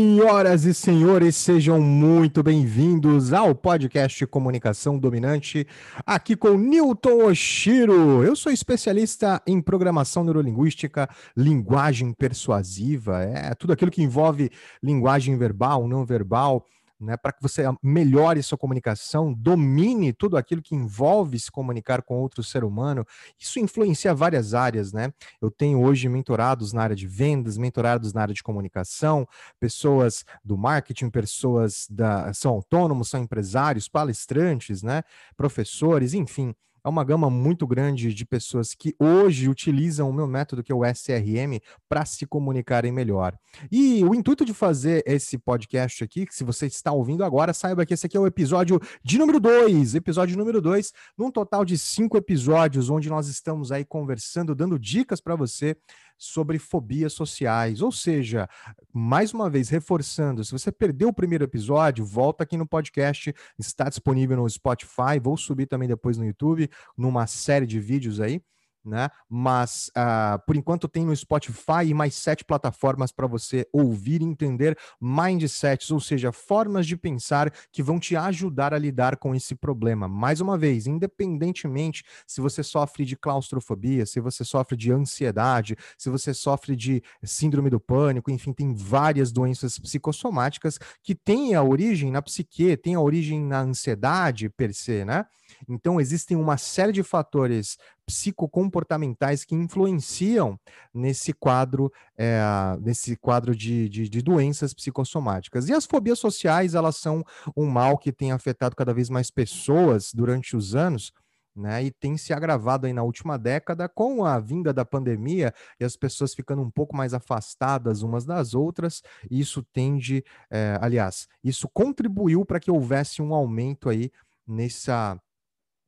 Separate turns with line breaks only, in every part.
Senhoras e senhores, sejam muito bem-vindos ao podcast Comunicação Dominante, aqui com Newton Oshiro. Eu sou especialista em programação neurolinguística, linguagem persuasiva, é tudo aquilo que envolve linguagem verbal, não verbal né, para que você melhore sua comunicação, domine tudo aquilo que envolve se comunicar com outro ser humano. Isso influencia várias áreas, né? Eu tenho hoje mentorados na área de vendas, mentorados na área de comunicação, pessoas do marketing, pessoas da são autônomos, são empresários, palestrantes, né, professores, enfim é uma gama muito grande de pessoas que hoje utilizam o meu método, que é o SRM, para se comunicarem melhor. E o intuito de fazer esse podcast aqui, que se você está ouvindo agora, saiba que esse aqui é o episódio de número 2, episódio número 2, num total de cinco episódios, onde nós estamos aí conversando, dando dicas para você sobre fobias sociais. Ou seja, mais uma vez, reforçando, se você perdeu o primeiro episódio, volta aqui no podcast, está disponível no Spotify, vou subir também depois no YouTube, numa série de vídeos aí né? Mas uh, por enquanto tem no Spotify e mais sete plataformas para você ouvir e entender mindsets, ou seja, formas de pensar que vão te ajudar a lidar com esse problema. Mais uma vez, independentemente se você sofre de claustrofobia, se você sofre de ansiedade, se você sofre de síndrome do pânico, enfim, tem várias doenças psicossomáticas que têm a origem na psique, têm a origem na ansiedade per se, né? Então, existem uma série de fatores psicocomportamentais que influenciam nesse quadro, é, nesse quadro de, de, de, doenças psicossomáticas. E as fobias sociais, elas são um mal que tem afetado cada vez mais pessoas durante os anos, né, e tem se agravado aí na última década com a vinda da pandemia e as pessoas ficando um pouco mais afastadas umas das outras, isso tende, é, aliás, isso contribuiu para que houvesse um aumento aí nessa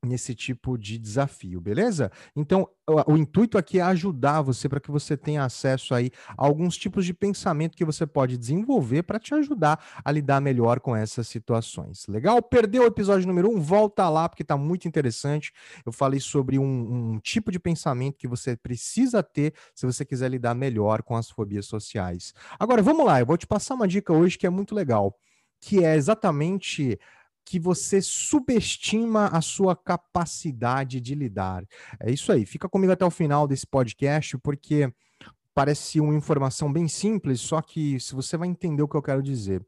nesse tipo de desafio, beleza? Então, o, o intuito aqui é ajudar você para que você tenha acesso aí a alguns tipos de pensamento que você pode desenvolver para te ajudar a lidar melhor com essas situações. Legal? Perdeu o episódio número um? Volta lá porque está muito interessante. Eu falei sobre um, um tipo de pensamento que você precisa ter se você quiser lidar melhor com as fobias sociais. Agora, vamos lá, eu vou te passar uma dica hoje que é muito legal, que é exatamente que você subestima a sua capacidade de lidar. É isso aí. Fica comigo até o final desse podcast, porque parece uma informação bem simples, só que se você vai entender o que eu quero dizer.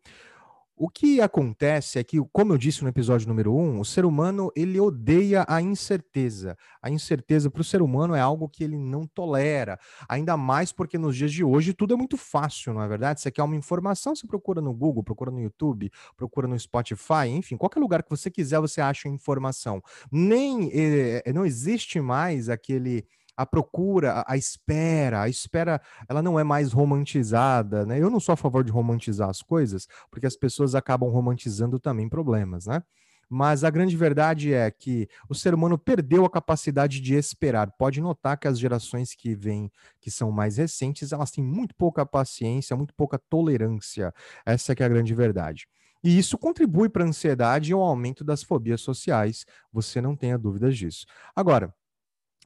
O que acontece é que, como eu disse no episódio número um, o ser humano ele odeia a incerteza. A incerteza para o ser humano é algo que ele não tolera, ainda mais porque nos dias de hoje tudo é muito fácil, não é verdade? Você quer uma informação, você procura no Google, procura no YouTube, procura no Spotify, enfim, qualquer lugar que você quiser você acha informação. Nem eh, não existe mais aquele a procura, a espera, a espera, ela não é mais romantizada, né? Eu não sou a favor de romantizar as coisas, porque as pessoas acabam romantizando também problemas, né? Mas a grande verdade é que o ser humano perdeu a capacidade de esperar. Pode notar que as gerações que vêm, que são mais recentes, elas têm muito pouca paciência, muito pouca tolerância. Essa é, é a grande verdade. E isso contribui para a ansiedade e ao aumento das fobias sociais, você não tenha dúvidas disso. Agora,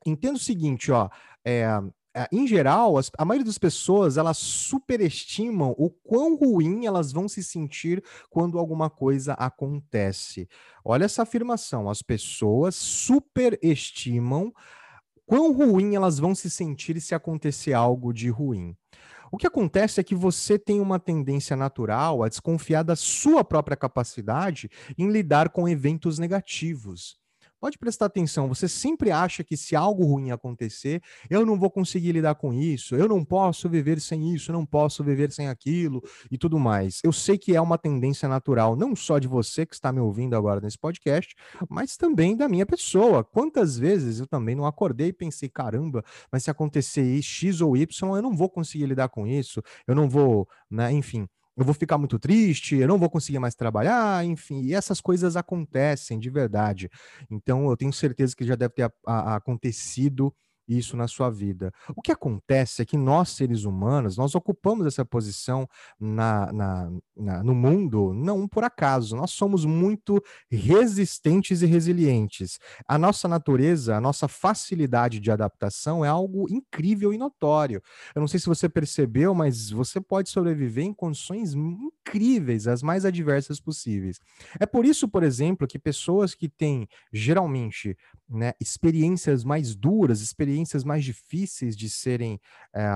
entenda o seguinte, ó, é, em geral, a maioria das pessoas elas superestimam o quão ruim elas vão se sentir quando alguma coisa acontece. Olha essa afirmação: as pessoas superestimam quão ruim elas vão se sentir se acontecer algo de ruim. O que acontece é que você tem uma tendência natural a desconfiar da sua própria capacidade em lidar com eventos negativos. Pode prestar atenção, você sempre acha que se algo ruim acontecer, eu não vou conseguir lidar com isso, eu não posso viver sem isso, eu não posso viver sem aquilo e tudo mais. Eu sei que é uma tendência natural, não só de você que está me ouvindo agora nesse podcast, mas também da minha pessoa. Quantas vezes eu também não acordei e pensei, caramba, mas se acontecer X ou Y, eu não vou conseguir lidar com isso, eu não vou, né, enfim eu vou ficar muito triste, eu não vou conseguir mais trabalhar, enfim, e essas coisas acontecem de verdade. Então, eu tenho certeza que já deve ter a, a, acontecido isso na sua vida. O que acontece é que nós, seres humanos, nós ocupamos essa posição na, na, no mundo não por acaso. Nós somos muito resistentes e resilientes. A nossa natureza, a nossa facilidade de adaptação é algo incrível e notório. Eu não sei se você percebeu, mas você pode sobreviver em condições incríveis, as mais adversas possíveis. É por isso, por exemplo, que pessoas que têm geralmente né, experiências mais duras, experiências mais difíceis de serem. É,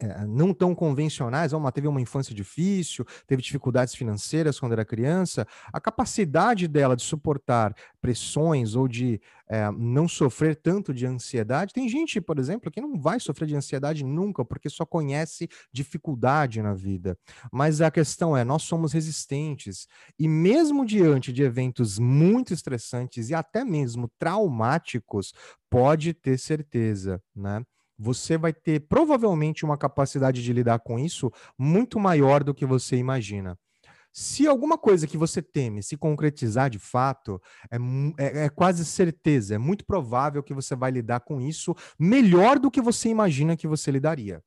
é, não tão convencionais, uma teve uma infância difícil, teve dificuldades financeiras quando era criança, a capacidade dela de suportar pressões ou de é, não sofrer tanto de ansiedade. Tem gente, por exemplo, que não vai sofrer de ansiedade nunca, porque só conhece dificuldade na vida. Mas a questão é, nós somos resistentes e mesmo diante de eventos muito estressantes e até mesmo traumáticos, pode ter certeza, né? Você vai ter provavelmente uma capacidade de lidar com isso muito maior do que você imagina. Se alguma coisa que você teme se concretizar de fato, é, é, é, quase certeza, é muito provável que você vai lidar com isso melhor do que você imagina que você lidaria.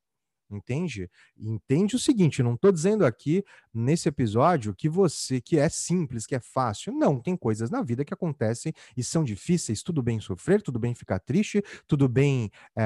Entende? Entende o seguinte, não estou dizendo aqui nesse episódio que você que é simples, que é fácil. Não, tem coisas na vida que acontecem e são difíceis. Tudo bem sofrer, tudo bem ficar triste, tudo bem é,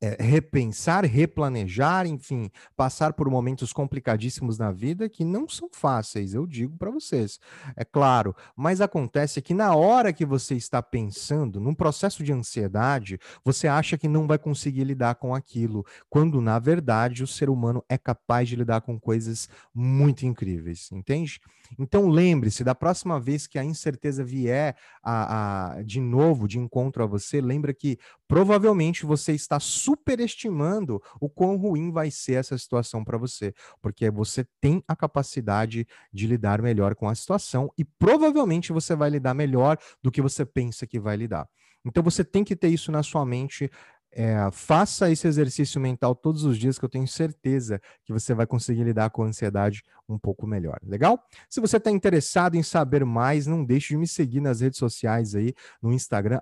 é, repensar, replanejar, enfim, passar por momentos complicadíssimos na vida que não são fáceis, eu digo para vocês. É claro, mas acontece que na hora que você está pensando, num processo de ansiedade, você acha que não vai conseguir lidar com aquilo, quando na verdade o ser humano é capaz de lidar com coisas muito incríveis, entende? Então lembre-se, da próxima vez que a incerteza vier a, a, de novo de encontro a você, lembra que provavelmente você está superestimando o quão ruim vai ser essa situação para você, porque você tem a capacidade de lidar melhor com a situação e provavelmente você vai lidar melhor do que você pensa que vai lidar. Então você tem que ter isso na sua mente é, faça esse exercício mental todos os dias, que eu tenho certeza que você vai conseguir lidar com a ansiedade um pouco melhor. Legal? Se você está interessado em saber mais, não deixe de me seguir nas redes sociais aí, no Instagram,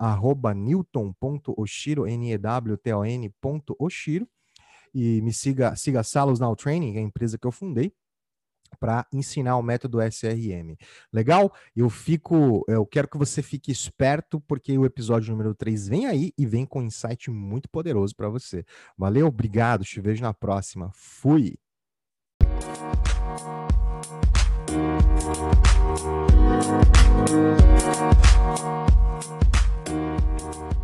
newton.oshiro, N-E-W-T-O-N.oshiro. E me siga, siga a Salos Now Training, é a empresa que eu fundei para ensinar o método SRM. Legal? Eu fico, eu quero que você fique esperto porque o episódio número 3 vem aí e vem com um insight muito poderoso para você. Valeu, obrigado, te vejo na próxima. Fui. Thank you.